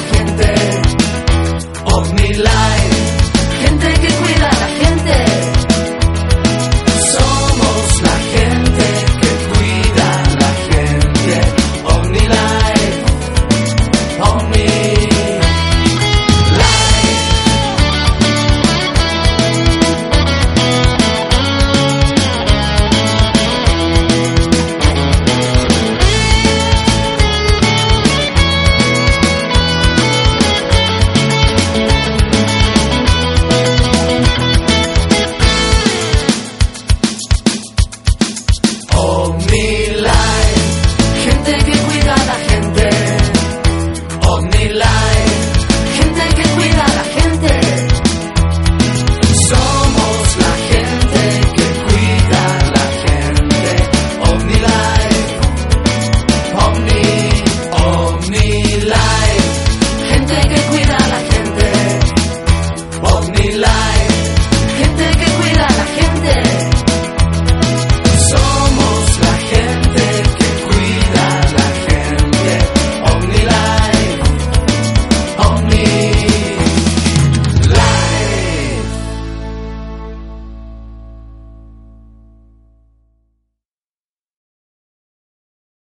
la gente.